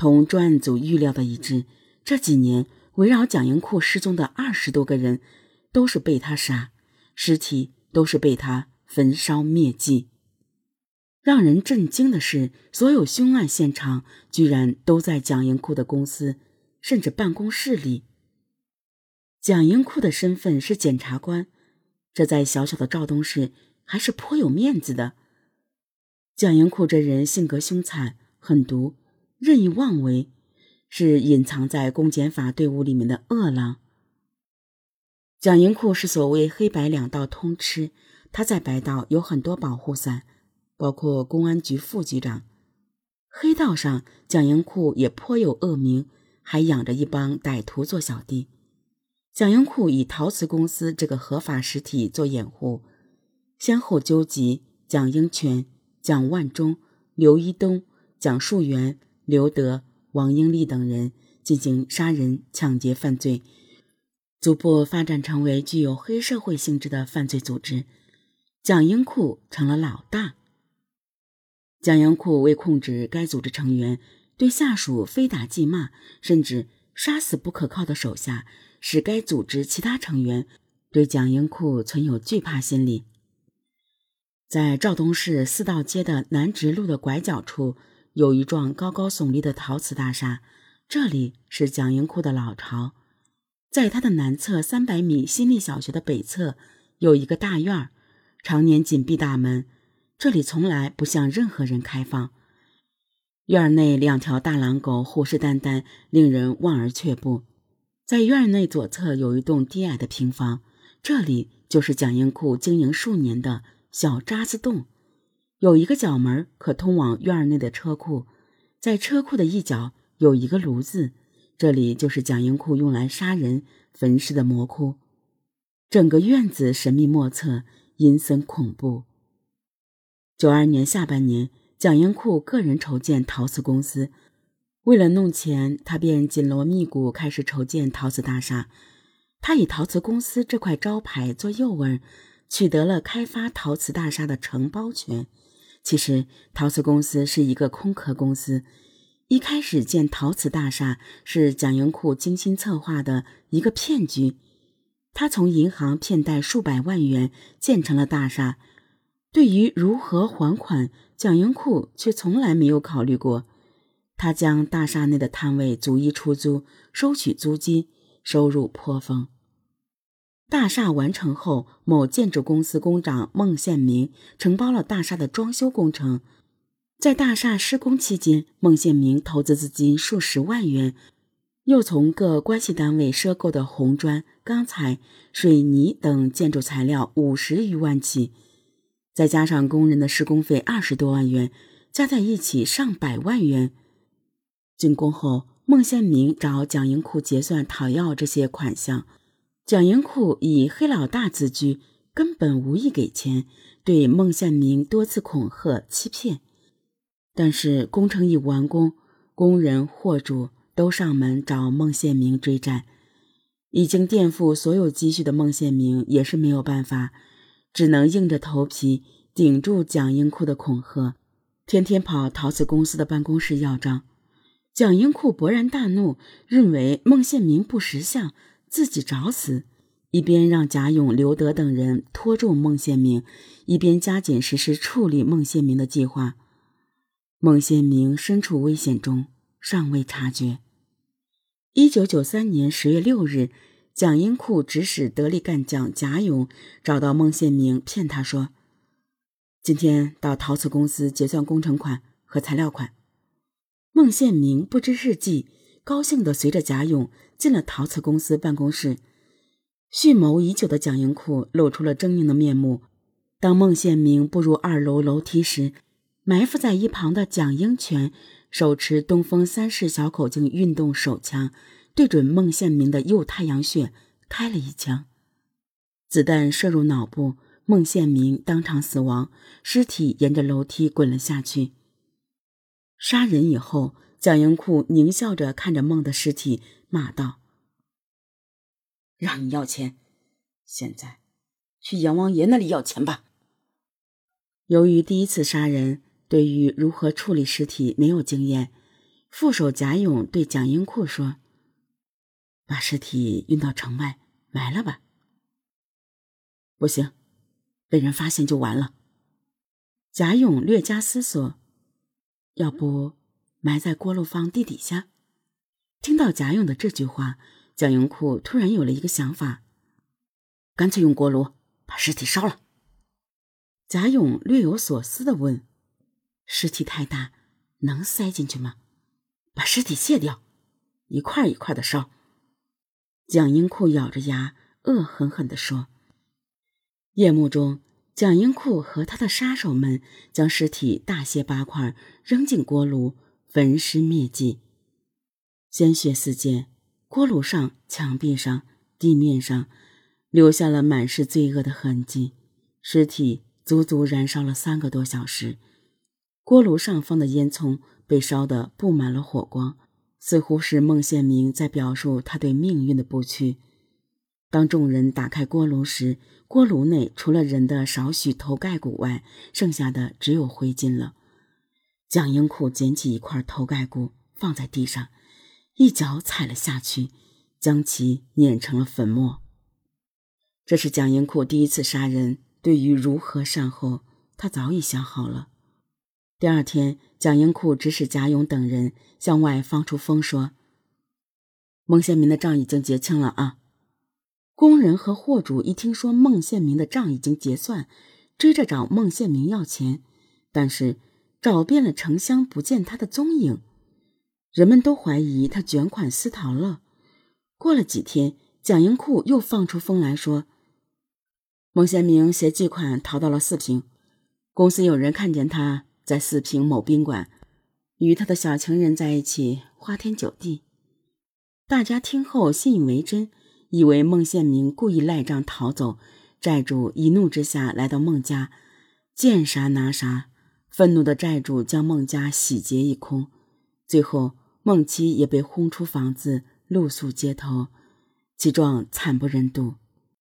同专案组预料的一致，这几年围绕蒋英库失踪的二十多个人，都是被他杀，尸体都是被他焚烧灭迹。让人震惊的是，所有凶案现场居然都在蒋英库的公司，甚至办公室里。蒋英库的身份是检察官，这在小小的赵东市还是颇有面子的。蒋英库这人性格凶残、狠毒、任意妄为，是隐藏在公检法队伍里面的恶狼。蒋英库是所谓黑白两道通吃，他在白道有很多保护伞。包括公安局副局长，黑道上蒋英库也颇有恶名，还养着一帮歹徒做小弟。蒋英库以陶瓷公司这个合法实体做掩护，先后纠集蒋英权、蒋万忠、刘一东、蒋树元、刘德、王英利等人进行杀人、抢劫犯罪，逐步发展成为具有黑社会性质的犯罪组织。蒋英库成了老大。蒋英库为控制该组织成员，对下属非打即骂，甚至杀死不可靠的手下，使该组织其他成员对蒋英库存有惧怕心理。在赵东市四道街的南直路的拐角处，有一幢高高耸立的陶瓷大厦，这里是蒋英库的老巢。在它的南侧三百米，新立小学的北侧有一个大院儿，常年紧闭大门。这里从来不向任何人开放。院内两条大狼狗虎视眈眈，令人望而却步。在院内左侧有一栋低矮的平房，这里就是蒋英库经营数年的小渣子洞。有一个角门可通往院内的车库，在车库的一角有一个炉子，这里就是蒋英库用来杀人焚尸的魔窟。整个院子神秘莫测，阴森恐怖。九二年下半年，蒋英库个人筹建陶瓷公司，为了弄钱，他便紧锣密鼓开始筹建陶瓷大厦。他以陶瓷公司这块招牌做诱饵，取得了开发陶瓷大厦的承包权。其实，陶瓷公司是一个空壳公司。一开始建陶瓷大厦是蒋英库精心策划的一个骗局。他从银行骗贷数百万元建成了大厦。对于如何还款，蒋英库却从来没有考虑过。他将大厦内的摊位逐一出租，收取租金，收入颇丰。大厦完成后，某建筑公司工长孟宪明承包了大厦的装修工程。在大厦施工期间，孟宪明投资资金数十万元，又从各关系单位赊购的红砖、钢材、水泥等建筑材料五十余万起。再加上工人的施工费二十多万元，加在一起上百万元。竣工后，孟宪明找蒋英库结算讨要这些款项，蒋英库以黑老大自居，根本无意给钱，对孟宪明多次恐吓欺骗。但是工程一完工，工人货主都上门找孟宪明追债，已经垫付所有积蓄的孟宪明也是没有办法。只能硬着头皮顶住蒋英库的恐吓，天天跑陶瓷公司的办公室要账。蒋英库勃然大怒，认为孟宪明不识相，自己找死。一边让贾勇、刘德等人拖住孟宪明，一边加紧实施处理孟宪明的计划。孟宪明身处危险中，尚未察觉。一九九三年十月六日。蒋英库指使得力干将贾勇找到孟宪明，骗他说：“今天到陶瓷公司结算工程款和材料款。”孟宪明不知是计，高兴地随着贾勇进了陶瓷公司办公室。蓄谋已久的蒋英库露出了狰狞的面目。当孟宪明步入二楼楼梯时，埋伏在一旁的蒋英权手持东风三式小口径运动手枪。对准孟宪明的右太阳穴开了一枪，子弹射入脑部，孟宪明当场死亡，尸体沿着楼梯滚了下去。杀人以后，蒋英库狞笑着看着孟的尸体，骂道：“让你要钱，现在去阎王爷那里要钱吧。”由于第一次杀人，对于如何处理尸体没有经验。副手贾勇对蒋英库说：“把尸体运到城外埋了吧。”不行，被人发现就完了。贾勇略加思索，要不埋在锅炉房地底下？听到贾勇的这句话，蒋英库突然有了一个想法，干脆用锅炉把尸体烧了。贾勇略有所思的问：“尸体太大，能塞进去吗？”把尸体卸掉，一块一块的烧。蒋英库咬着牙，恶狠狠地说：“夜幕中，蒋英库和他的杀手们将尸体大卸八块，扔进锅炉，焚尸灭迹。鲜血四溅，锅炉上、墙壁上、地面上，留下了满是罪恶的痕迹。尸体足足燃烧了三个多小时，锅炉上方的烟囱。”被烧得布满了火光，似乎是孟宪明在表述他对命运的不屈。当众人打开锅炉时，锅炉内除了人的少许头盖骨外，剩下的只有灰烬了。蒋英库捡起一块头盖骨放在地上，一脚踩了下去，将其碾成了粉末。这是蒋英库第一次杀人，对于如何善后，他早已想好了。第二天，蒋英库指使贾勇等人向外放出风，说：“孟宪民的账已经结清了啊！”工人和货主一听说孟宪民的账已经结算，追着找孟宪民要钱，但是找遍了城乡不见他的踪影，人们都怀疑他卷款私逃了。过了几天，蒋英库又放出风来说：“孟宪明携巨款逃到了四平，公司有人看见他。”在四平某宾馆，与他的小情人在一起花天酒地。大家听后信以为真，以为孟宪明故意赖账逃走。债主一怒之下来到孟家，见啥拿啥。愤怒的债主将孟家洗劫一空，最后孟妻也被轰出房子，露宿街头，其状惨不忍睹。